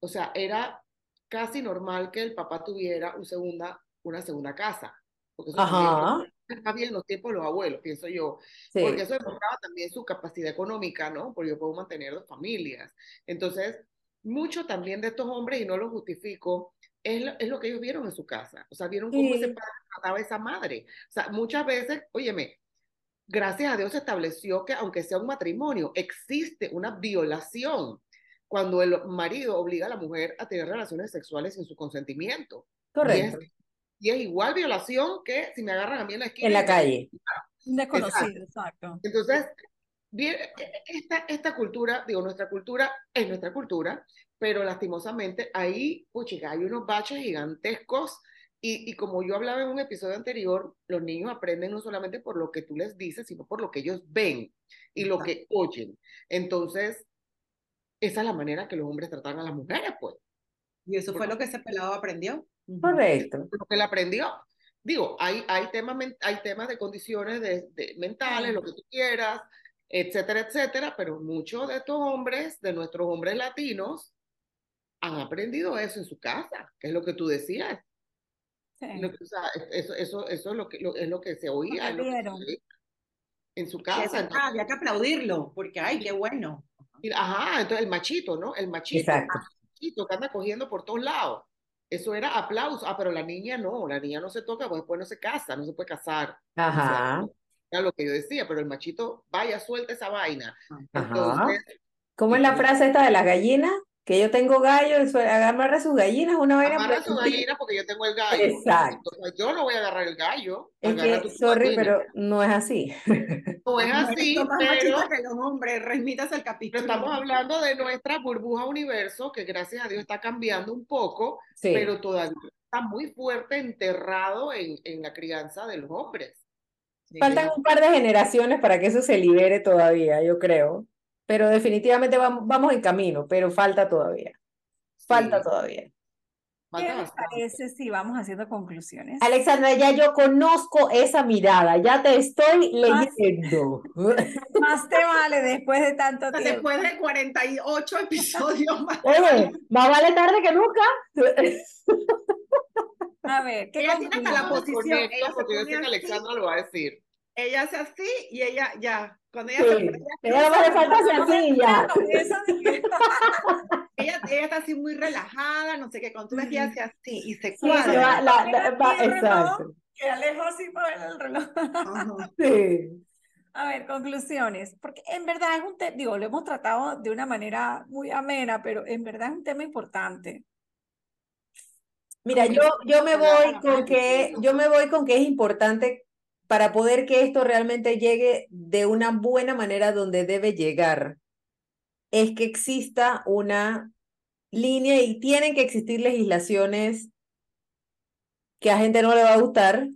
o sea, era casi normal que el papá tuviera un segunda, una segunda casa. Porque eso más bien los tiempos de los abuelos, pienso yo, porque eso demostraba también su capacidad económica, ¿no? Porque yo puedo mantener dos familias. Entonces, mucho también de estos hombres, y no lo justifico, es lo, es lo que ellos vieron en su casa. O sea, vieron cómo ese padre trataba a esa madre. O sea, muchas veces, óyeme, gracias a Dios se estableció que aunque sea un matrimonio, existe una violación cuando el marido obliga a la mujer a tener relaciones sexuales sin su consentimiento. Correcto. Y es, igual violación que si me agarran a mí en la esquina. En la calle. Desconocido, exacto. Entonces, bien, esta, esta cultura, digo, nuestra cultura es nuestra cultura, pero lastimosamente ahí, puchica, hay unos baches gigantescos y, y, como yo hablaba en un episodio anterior, los niños aprenden no solamente por lo que tú les dices, sino por lo que ellos ven y lo que oyen. Entonces, esa es la manera que los hombres tratan a las mujeres, pues. Y eso fue lo que ese pelado aprendió. Correcto. Lo que él aprendió. Digo, hay, hay, temas, hay temas de condiciones de, mentales, lo que tú quieras, etcétera, etcétera, pero muchos de estos hombres, de nuestros hombres latinos, han aprendido eso en su casa, que es lo que tú decías. Sí. eso, eso, eso es, lo que, es lo que se oía. en su casa. había que aplaudirlo, porque, ay, qué bueno. Ajá, entonces el machito, ¿no? El machito, Exacto. el machito que anda cogiendo por todos lados. Eso era aplauso. Ah, pero la niña no, la niña no se toca, pues después no se casa, no se puede casar. Ajá. era lo que yo decía, pero el machito, vaya, suelta esa vaina. Ajá. ¿Cómo es la frase esta de las gallinas? Que yo tengo gallo, agarra sus gallinas, una vaina. Agarra sus gallinas porque yo tengo el gallo. Exacto. yo no voy a agarrar el gallo. Es que, sorry, pero no es así. No es así, pero... que los hombres, remítas al capítulo. Pero estamos hablando de nuestra burbuja universo, que gracias a Dios está cambiando un poco, sí. pero todavía está muy fuerte enterrado en, en la crianza de los hombres. Faltan un par de generaciones para que eso se libere todavía, yo creo pero definitivamente vamos, vamos en camino, pero falta todavía. Falta sí. todavía. ¿Qué les parece si vamos haciendo conclusiones? Alexandra, ya yo conozco esa mirada, ya te estoy leyendo. Más, más te vale después de tanto tiempo. Después de 48 episodios más. Oye, más vale tarde que nunca. A ver, ¿qué ella tiene hasta la posición. Ella porque yo sé que Alexandra lo va a decir. Ella hace así y ella ya, cuando ella Sí. se ella, Ella no le falta hacer así ya. ella, ella está así muy relajada, no sé qué, cuando tú ves que ella hace así y se Sí, se va, cuadra. la- la- va- exacto. Que alejo así para ver el reloj. Ajá. Sí. A ver, conclusiones, porque en verdad es un tema, digo, lo hemos tratado de una manera muy amena, pero en verdad es un tema importante. Mira, yo, yo me voy con que, yo me voy con que es importante para poder que esto realmente llegue de una buena manera donde debe llegar, es que exista una línea y tienen que existir legislaciones que a gente no le va a gustar,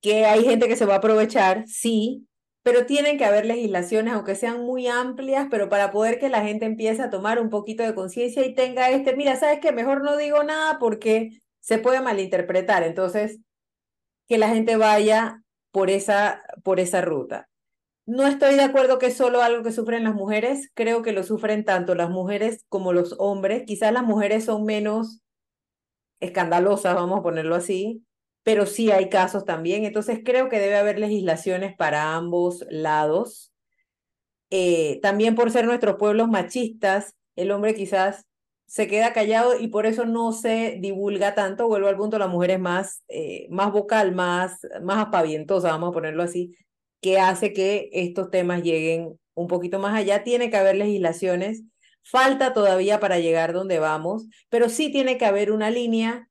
que hay gente que se va a aprovechar, sí, pero tienen que haber legislaciones, aunque sean muy amplias, pero para poder que la gente empiece a tomar un poquito de conciencia y tenga este, mira, ¿sabes qué? Mejor no digo nada porque se puede malinterpretar. Entonces, que la gente vaya por esa, por esa ruta. No estoy de acuerdo que es solo algo que sufren las mujeres, creo que lo sufren tanto las mujeres como los hombres. Quizás las mujeres son menos escandalosas, vamos a ponerlo así, pero sí hay casos también. Entonces creo que debe haber legislaciones para ambos lados. Eh, también por ser nuestros pueblos machistas, el hombre quizás se queda callado y por eso no se divulga tanto. Vuelvo al punto, la mujer es más, eh, más vocal, más, más aspavientosa, vamos a ponerlo así, que hace que estos temas lleguen un poquito más allá. Tiene que haber legislaciones, falta todavía para llegar donde vamos, pero sí tiene que haber una línea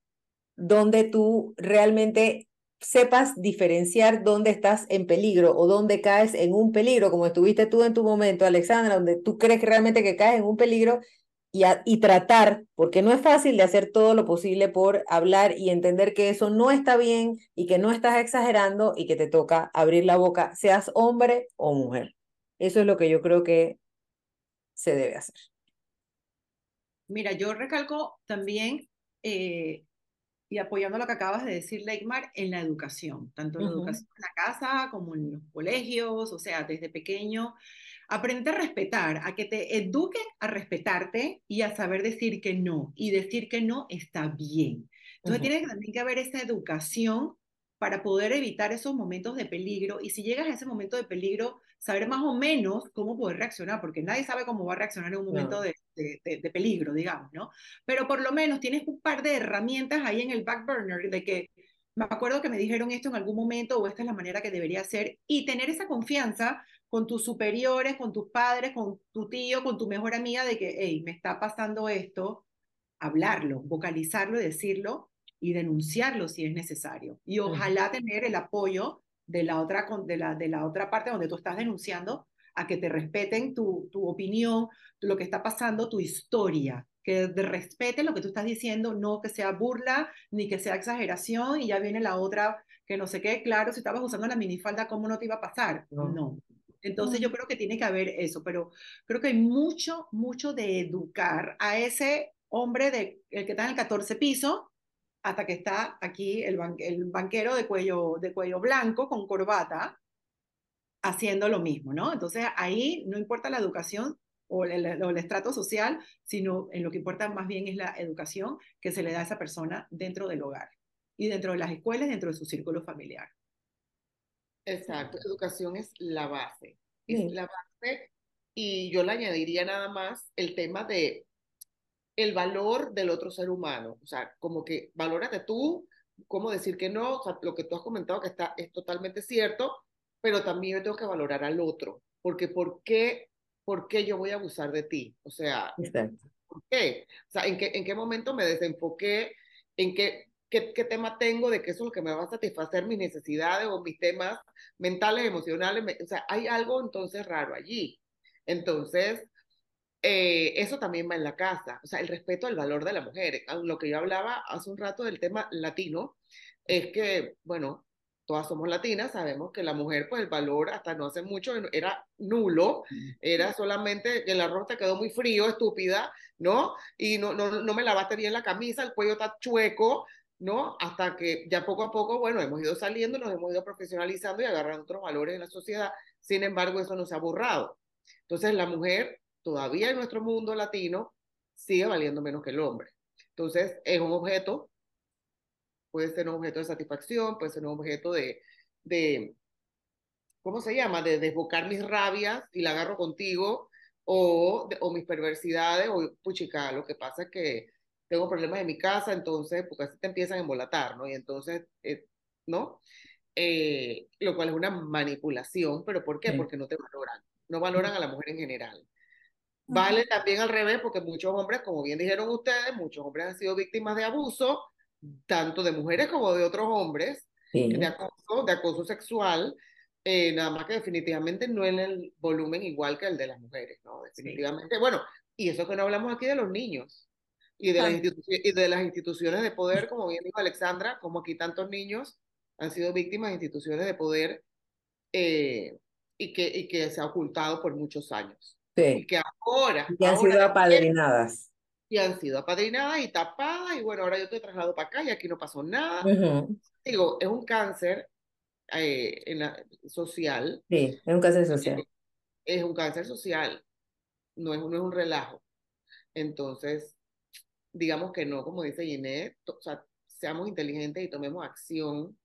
donde tú realmente sepas diferenciar dónde estás en peligro o dónde caes en un peligro, como estuviste tú en tu momento, Alexandra, donde tú crees realmente que caes en un peligro y, a, y tratar, porque no es fácil de hacer todo lo posible por hablar y entender que eso no está bien y que no estás exagerando y que te toca abrir la boca, seas hombre o mujer. Eso es lo que yo creo que se debe hacer. Mira, yo recalco también, eh, y apoyando lo que acabas de decir, Leikmar, en la educación, tanto en la educación en la casa como en los colegios, o sea, desde pequeño, aprende a respetar, a que te eduquen a respetarte y a saber decir que no, y decir que no está bien. Entonces Ujú. tiene también que haber esa educación para poder evitar esos momentos de peligro y si llegas a ese momento de peligro, saber más o menos cómo poder reaccionar, porque nadie sabe cómo va a reaccionar en un momento de, de, peligro, digamos, ¿no? Pero por lo menos tienes un par de herramientas ahí en el back burner de que me acuerdo que me dijeron esto en algún momento o esta es la manera que debería ser y tener esa confianza con tus superiores, con tus padres, con tu tío, con tu mejor amiga de que, hey, me está pasando esto, hablarlo, vocalizarlo y decirlo y denunciarlo si es necesario. Y ojalá tener el apoyo de la otra, de la, de la otra parte donde tú estás denunciando a que te respeten tu, tu opinión, lo que está pasando, tu historia, que respeten lo que tú estás diciendo, no que sea burla ni que sea exageración y ya viene la otra que no sé qué, claro, si estabas usando la minifalda, ¿cómo no te iba a pasar? no. Entonces yo creo que tiene que haber eso, pero creo que hay mucho, mucho de educar a ese hombre de, el que está en el 14 piso hasta que está aquí el, el banquero de cuello, de cuello blanco con corbata haciendo lo mismo, ¿no? Entonces ahí no importa la educación o el, o el, estrato social, sino en lo que importa más bien es la educación que se le da a esa persona dentro del hogar y dentro de las escuelas, dentro de su círculo familiar. Exacto, educación es la base, es la base y yo le añadiría nada más el tema de el valor del otro ser humano, o sea, como que valórate tú, cómo decir que no, o sea, lo que tú has comentado que está es totalmente cierto, pero también yo tengo que valorar al otro, porque ¿por qué, por qué yo voy a abusar de ti? O sea, ¿por qué? O sea, ¿en qué, en qué momento me desenfoqué? ¿En qué qué, tema tengo, de qué es lo que me va a satisfacer mis necesidades o mis temas mentales, emocionales. o sea, hay algo entonces raro allí. Entonces, eh, eso también va en la casa, o sea, el respeto al valor de la mujer. Lo que yo hablaba hace un rato del tema latino, es que, bueno, todas somos latinas, sabemos que la mujer, pues el valor hasta no hace mucho era nulo, era solamente el arroz te quedó muy frío, estúpida, ¿no? Y no, no, no me lavaste bien la camisa, el cuello está chueco, ¿no? Hasta que ya poco a poco, bueno, hemos ido saliendo, nos hemos ido profesionalizando y agarrando otros valores en la sociedad. Sin embargo, eso no se ha borrado. Entonces, la mujer todavía en nuestro mundo latino sigue valiendo menos que el hombre. Entonces, es un objeto, puede ser un objeto de satisfacción, puede ser un objeto de, de ¿cómo se llama? De desbocar mis rabias y la agarro contigo, o, o mis perversidades, o puchica, lo que pasa es que tengo problemas en mi casa, entonces, porque así te empiezan a embolatar, ¿no? Y entonces, eh, ¿no? Eh, lo cual es una manipulación, pero ¿por qué? Porque no te valoran, no valoran a la mujer en general. Vale también al revés, porque muchos hombres, como bien dijeron ustedes, muchos hombres han sido víctimas de abuso, tanto de mujeres como de otros hombres, de, acoso, de acoso sexual, eh, nada más que definitivamente no en el volumen igual que el de las mujeres, ¿no? Definitivamente. Bueno, y eso que no hablamos aquí de los niños y de, las y de las instituciones de poder, como bien dijo Alexandra, como aquí tantos niños han sido víctimas de instituciones de poder eh, y, que, y que se ha ocultado por muchos años. Sí. Y que ahora... Y han sido apadrinadas. Y han sido apadrinadas y tapadas, y bueno, ahora yo estoy trasladado para acá y aquí no pasó nada. Digo, es un cáncer eh, en la, social. Sí, es un cáncer social. Es, un cáncer social, no es, no es un relajo. Entonces, digamos que no, como dice Ginette, o sea, seamos inteligentes y tomemos acción.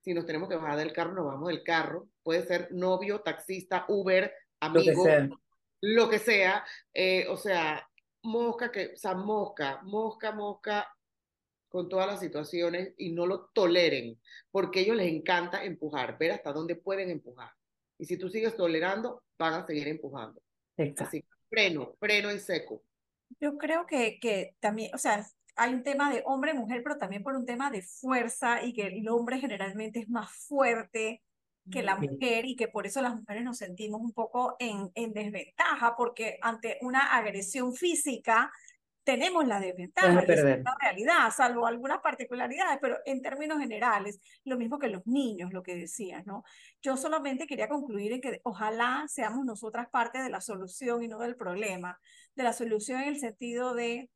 Si nos tenemos que bajar del carro, nos vamos del carro. Puede ser novio, taxista, Uber, amigo, lo que sea. Eh, o sea, mosca, que, o sea, mosca, mosca, mosca con todas las situaciones y no lo toleren, porque a ellos les encanta empujar, ver hasta dónde pueden empujar. Y si tú sigues tolerando, van a seguir empujando. Exacto. Así, freno, freno en seco. Yo creo que, que también, o sea, hay un tema de hombre-mujer, pero también por un tema de fuerza y que el hombre generalmente es más fuerte que la mujer y que por eso las mujeres nos sentimos un poco en, en desventaja porque ante una agresión física tenemos la desventaja, es la realidad, salvo algunas particularidades, pero en términos generales, lo mismo que los niños, lo que decías, ¿no? Yo solamente quería concluir en que ojalá seamos nosotras parte de la solución y no del problema, de la solución en el sentido de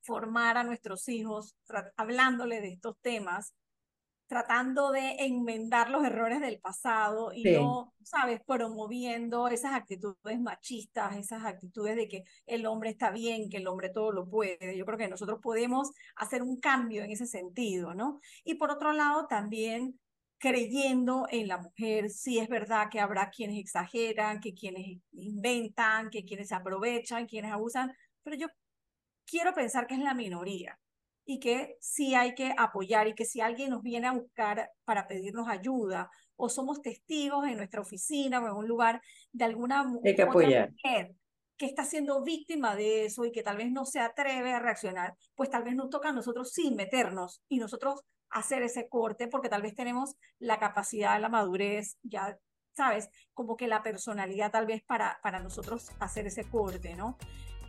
formar a nuestros hijos, hablándole de estos temas, tratando de enmendar los errores del pasado y no, sabes, promoviendo esas actitudes machistas, esas actitudes de que el hombre está bien, que el hombre todo lo puede. Yo creo que nosotros podemos hacer un cambio en ese sentido, ¿no? Y por otro lado, también creyendo en la mujer. Sí es verdad que habrá quienes exageran, que quienes inventan, que quienes se aprovechan, quienes abusan, pero yo quiero pensar que es la minoría y que sí hay que apoyar y que si alguien nos viene a buscar para pedirnos ayuda o somos testigos en nuestra oficina o en un lugar de alguna hay que mujer que está siendo víctima de eso y que tal vez no se atreve a reaccionar, pues tal vez nos toca a nosotros sí meternos y nosotros hacer ese corte porque tal vez tenemos la capacidad, la madurez, ya sabes, como que la personalidad tal vez para, para nosotros hacer ese corte, ¿no?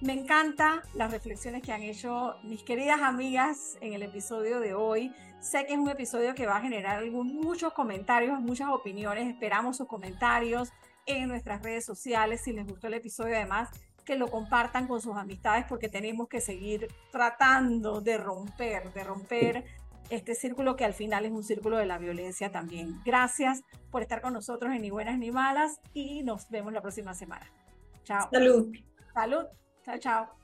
Me encanta las reflexiones que han hecho mis queridas amigas en el episodio de hoy. Sé que es un episodio que va a generar algún, muchos comentarios, muchas opiniones. Esperamos sus comentarios en nuestras redes sociales. Si les gustó el episodio, además, que lo compartan con sus amistades porque tenemos que seguir tratando de romper, de romper este círculo que al final es un círculo de la violencia también. Gracias por estar con nosotros en Ni Buenas ni Malas y nos vemos la próxima semana. Chao. Salud. Salud. Chao, chao.